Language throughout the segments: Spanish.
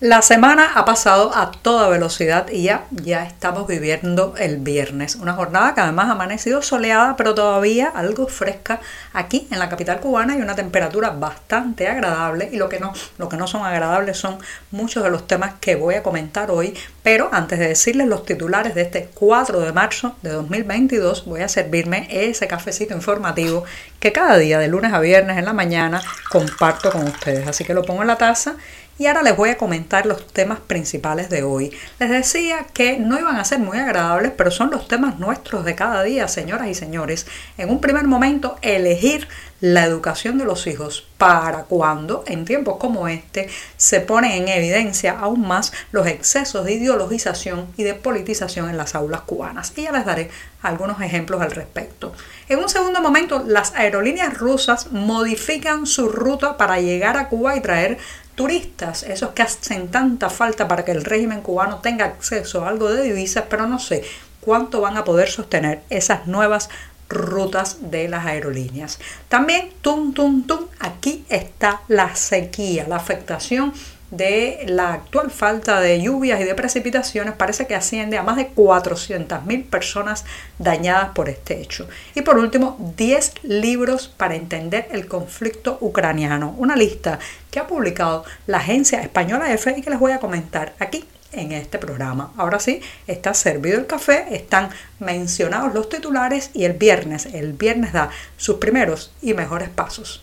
La semana ha pasado a toda velocidad y ya, ya estamos viviendo el viernes. Una jornada que además ha amanecido soleada, pero todavía algo fresca aquí en la capital cubana y una temperatura bastante agradable. Y lo que no, lo que no son agradables son muchos de los temas que voy a comentar hoy. Pero antes de decirles los titulares de este 4 de marzo de 2022, voy a servirme ese cafecito informativo que cada día, de lunes a viernes en la mañana, comparto con ustedes. Así que lo pongo en la taza y ahora les voy a comentar los temas principales de hoy. Les decía que no iban a ser muy agradables, pero son los temas nuestros de cada día, señoras y señores. En un primer momento, elegir la educación de los hijos para cuando en tiempos como este se ponen en evidencia aún más los excesos de ideologización y de politización en las aulas cubanas. Y ya les daré algunos ejemplos al respecto. En un segundo momento, las aerolíneas rusas modifican su ruta para llegar a Cuba y traer turistas, esos que hacen tanta falta para que el régimen cubano tenga acceso a algo de divisas, pero no sé cuánto van a poder sostener esas nuevas rutas de las aerolíneas. También, tum, tum, tum, aquí está la sequía, la afectación de la actual falta de lluvias y de precipitaciones parece que asciende a más de 400.000 personas dañadas por este hecho. Y por último, 10 libros para entender el conflicto ucraniano, una lista que ha publicado la agencia española EFE y que les voy a comentar aquí en este programa. Ahora sí, está servido el café, están mencionados los titulares y el viernes, el viernes da sus primeros y mejores pasos.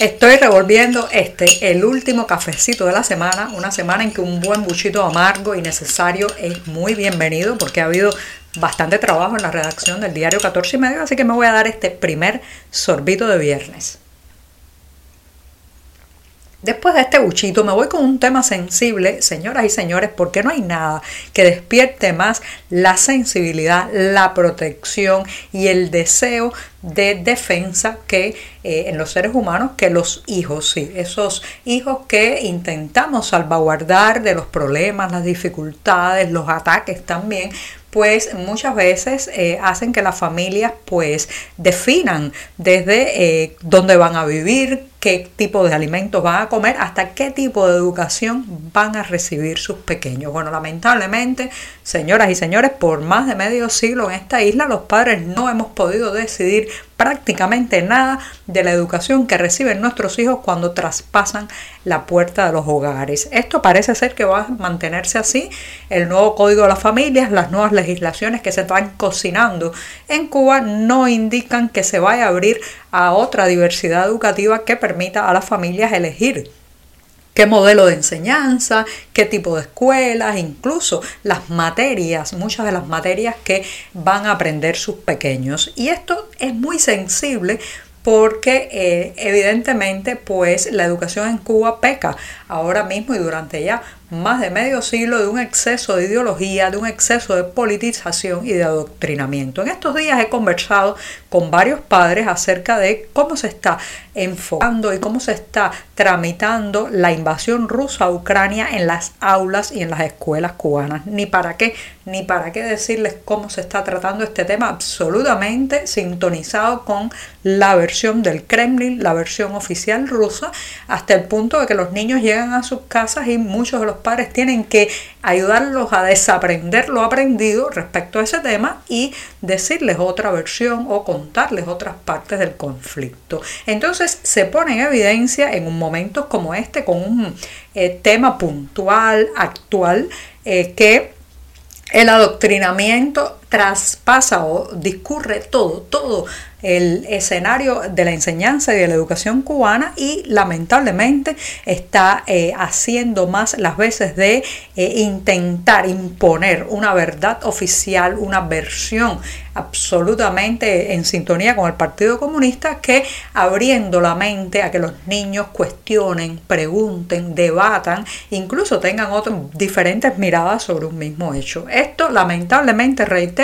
Estoy revolviendo este, el último cafecito de la semana, una semana en que un buen buchito amargo y necesario es muy bienvenido porque ha habido bastante trabajo en la redacción del diario 14 y medio, así que me voy a dar este primer sorbito de viernes. Después de este buchito me voy con un tema sensible, señoras y señores, porque no hay nada que despierte más la sensibilidad, la protección y el deseo de defensa que eh, en los seres humanos que los hijos, sí, esos hijos que intentamos salvaguardar de los problemas, las dificultades, los ataques también, pues muchas veces eh, hacen que las familias pues definan desde eh, dónde van a vivir, qué tipo de alimentos van a comer, hasta qué tipo de educación van a recibir sus pequeños. Bueno, lamentablemente, señoras y señores, por más de medio siglo en esta isla los padres no hemos podido decidir prácticamente nada de la educación que reciben nuestros hijos cuando traspasan la puerta de los hogares. Esto parece ser que va a mantenerse así. El nuevo Código de las Familias, las nuevas legislaciones que se están cocinando en Cuba no indican que se vaya a abrir a otra diversidad educativa que permita a las familias elegir qué modelo de enseñanza, qué tipo de escuelas, incluso las materias, muchas de las materias que van a aprender sus pequeños. Y esto es muy sensible porque eh, evidentemente pues la educación en Cuba peca ahora mismo y durante ya más de medio siglo de un exceso de ideología, de un exceso de politización y de adoctrinamiento. En estos días he conversado con varios padres acerca de cómo se está enfocando y cómo se está tramitando la invasión rusa a Ucrania en las aulas y en las escuelas cubanas. Ni para qué, ni para qué decirles cómo se está tratando este tema absolutamente sintonizado con la versión del Kremlin, la versión oficial rusa, hasta el punto de que los niños llegan a sus casas y muchos de los padres tienen que ayudarlos a desaprender lo aprendido respecto a ese tema y decirles otra versión o contarles otras partes del conflicto. Entonces se pone en evidencia en un momento como este con un eh, tema puntual, actual, eh, que el adoctrinamiento traspasa o discurre todo, todo el escenario de la enseñanza y de la educación cubana y lamentablemente está eh, haciendo más las veces de eh, intentar imponer una verdad oficial, una versión absolutamente en sintonía con el Partido Comunista que abriendo la mente a que los niños cuestionen, pregunten, debatan, incluso tengan otras diferentes miradas sobre un mismo hecho. Esto lamentablemente, reitero,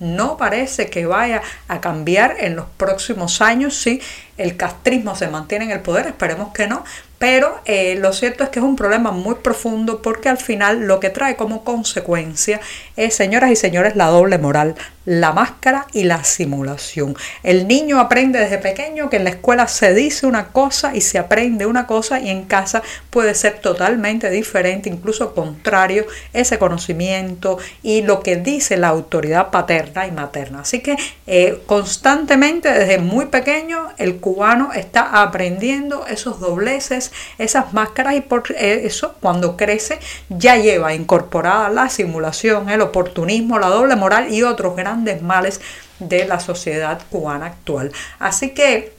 no parece que vaya a cambiar en los próximos años si el castrismo se mantiene en el poder, esperemos que no, pero eh, lo cierto es que es un problema muy profundo porque al final lo que trae como consecuencia es, señoras y señores, la doble moral, la máscara y la simulación. El niño aprende desde pequeño que en la escuela se dice una cosa y se aprende una cosa y en casa puede ser totalmente diferente, incluso contrario ese conocimiento y lo que dice la autoridad paterna y materna. Así que eh, constantemente desde muy pequeño el cubano está aprendiendo esos dobleces, esas máscaras y por eso cuando crece ya lleva incorporada la simulación, el oportunismo, la doble moral y otros grandes males de la sociedad cubana actual. Así que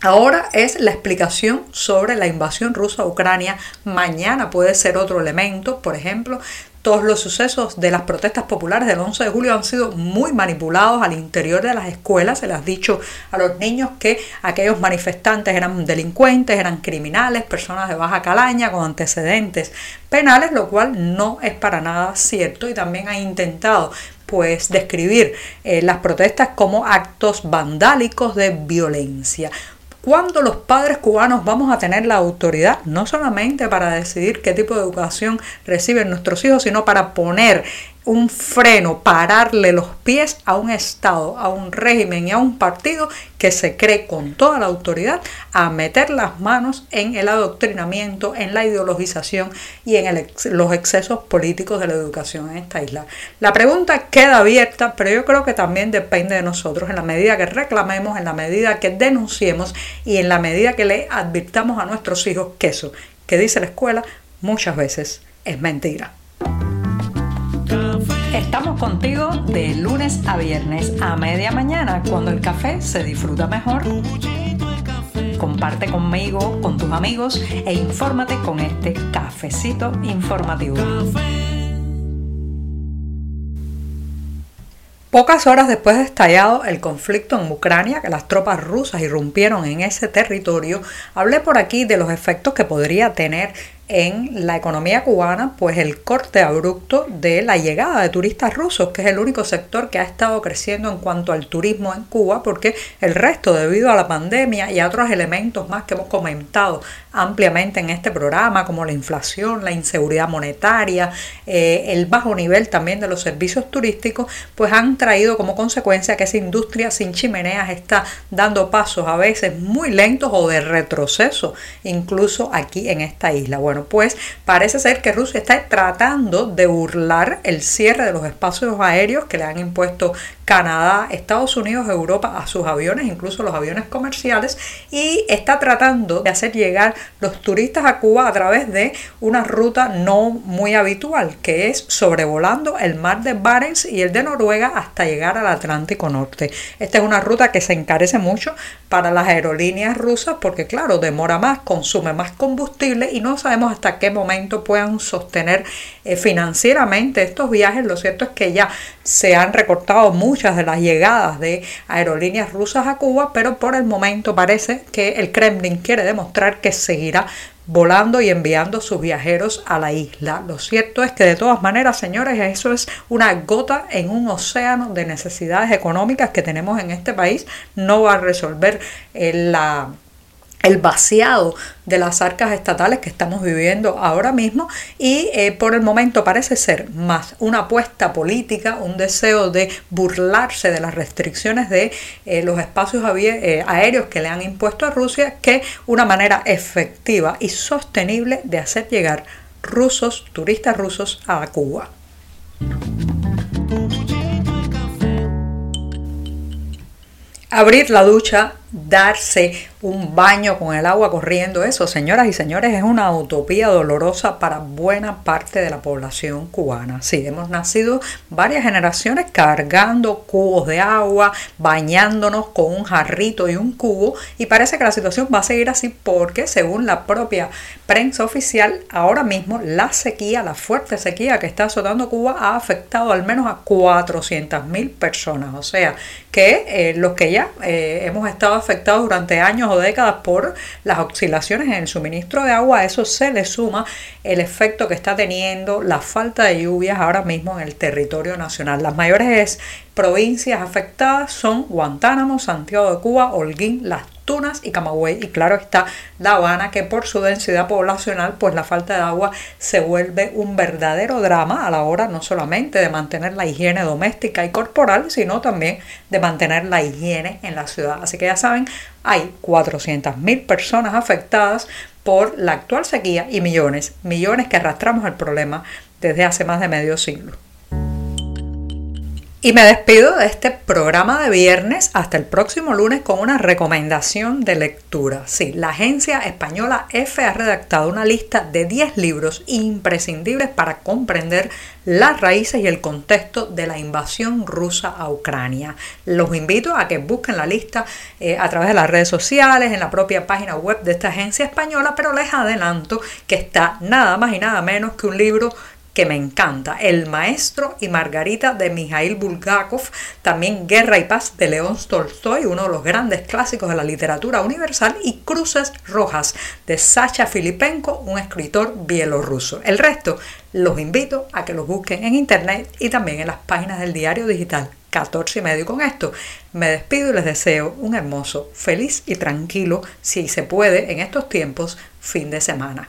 Ahora es la explicación sobre la invasión rusa a Ucrania. Mañana puede ser otro elemento, por ejemplo, todos los sucesos de las protestas populares del 11 de julio han sido muy manipulados al interior de las escuelas. Se les ha dicho a los niños que aquellos manifestantes eran delincuentes, eran criminales, personas de baja calaña con antecedentes penales, lo cual no es para nada cierto y también ha intentado pues describir eh, las protestas como actos vandálicos de violencia cuando los padres cubanos vamos a tener la autoridad, no solamente para decidir qué tipo de educación reciben nuestros hijos, sino para poner un freno, pararle los pies a un Estado, a un régimen y a un partido que se cree con toda la autoridad a meter las manos en el adoctrinamiento, en la ideologización y en los excesos políticos de la educación en esta isla. La pregunta queda abierta, pero yo creo que también depende de nosotros, en la medida que reclamemos, en la medida que denunciemos y en la medida que le advirtamos a nuestros hijos que eso que dice la escuela muchas veces es mentira. Estamos contigo de lunes a viernes a media mañana cuando el café se disfruta mejor. Comparte conmigo, con tus amigos e infórmate con este cafecito informativo. Pocas horas después de estallado el conflicto en Ucrania, que las tropas rusas irrumpieron en ese territorio, hablé por aquí de los efectos que podría tener en la economía cubana, pues el corte abrupto de la llegada de turistas rusos, que es el único sector que ha estado creciendo en cuanto al turismo en Cuba, porque el resto, debido a la pandemia y a otros elementos más que hemos comentado ampliamente en este programa, como la inflación, la inseguridad monetaria, eh, el bajo nivel también de los servicios turísticos, pues han traído como consecuencia que esa industria sin chimeneas está dando pasos a veces muy lentos o de retroceso, incluso aquí en esta isla. Bueno, pues parece ser que Rusia está tratando de burlar el cierre de los espacios aéreos que le han impuesto Canadá, Estados Unidos, Europa a sus aviones, incluso los aviones comerciales, y está tratando de hacer llegar los turistas a Cuba a través de una ruta no muy habitual, que es sobrevolando el mar de Barents y el de Noruega hasta llegar al Atlántico Norte. Esta es una ruta que se encarece mucho para las aerolíneas rusas porque claro, demora más, consume más combustible y no sabemos hasta qué momento puedan sostener eh, financieramente estos viajes. Lo cierto es que ya se han recortado muchas de las llegadas de aerolíneas rusas a Cuba, pero por el momento parece que el Kremlin quiere demostrar que seguirá volando y enviando sus viajeros a la isla. Lo cierto es que de todas maneras, señores, eso es una gota en un océano de necesidades económicas que tenemos en este país. No va a resolver eh, la el vaciado de las arcas estatales que estamos viviendo ahora mismo y eh, por el momento parece ser más una apuesta política, un deseo de burlarse de las restricciones de eh, los espacios eh, aéreos que le han impuesto a Rusia que una manera efectiva y sostenible de hacer llegar rusos, turistas rusos a Cuba. Abrir la ducha, darse un baño con el agua corriendo. Eso, señoras y señores, es una utopía dolorosa para buena parte de la población cubana. Sí, hemos nacido varias generaciones cargando cubos de agua, bañándonos con un jarrito y un cubo y parece que la situación va a seguir así porque según la propia prensa oficial, ahora mismo la sequía, la fuerte sequía que está azotando Cuba ha afectado al menos a 400.000 personas. O sea, que eh, los que ya eh, hemos estado afectados durante años o décadas por las oscilaciones en el suministro de agua, a eso se le suma el efecto que está teniendo la falta de lluvias ahora mismo en el territorio nacional. Las mayores provincias afectadas son Guantánamo, Santiago de Cuba, Holguín, Las Tunas y Camagüey. Y claro está La Habana, que por su densidad poblacional, pues la falta de agua se vuelve un verdadero drama a la hora no solamente de mantener la higiene doméstica y corporal, sino también de mantener la higiene en la ciudad. Así que ya saben, hay 400.000 personas afectadas por la actual sequía y millones, millones que arrastramos el problema desde hace más de medio siglo. Y me despido de este programa de viernes hasta el próximo lunes con una recomendación de lectura. Sí, la agencia española F ha redactado una lista de 10 libros imprescindibles para comprender las raíces y el contexto de la invasión rusa a Ucrania. Los invito a que busquen la lista eh, a través de las redes sociales, en la propia página web de esta agencia española, pero les adelanto que está nada más y nada menos que un libro que me encanta, El Maestro y Margarita de Mikhail Bulgakov, también Guerra y Paz de León Tolstoy, uno de los grandes clásicos de la literatura universal, y Cruces Rojas de Sacha Filipenko, un escritor bielorruso. El resto los invito a que los busquen en internet y también en las páginas del diario digital 14 y medio. con esto me despido y les deseo un hermoso, feliz y tranquilo, si se puede, en estos tiempos, fin de semana.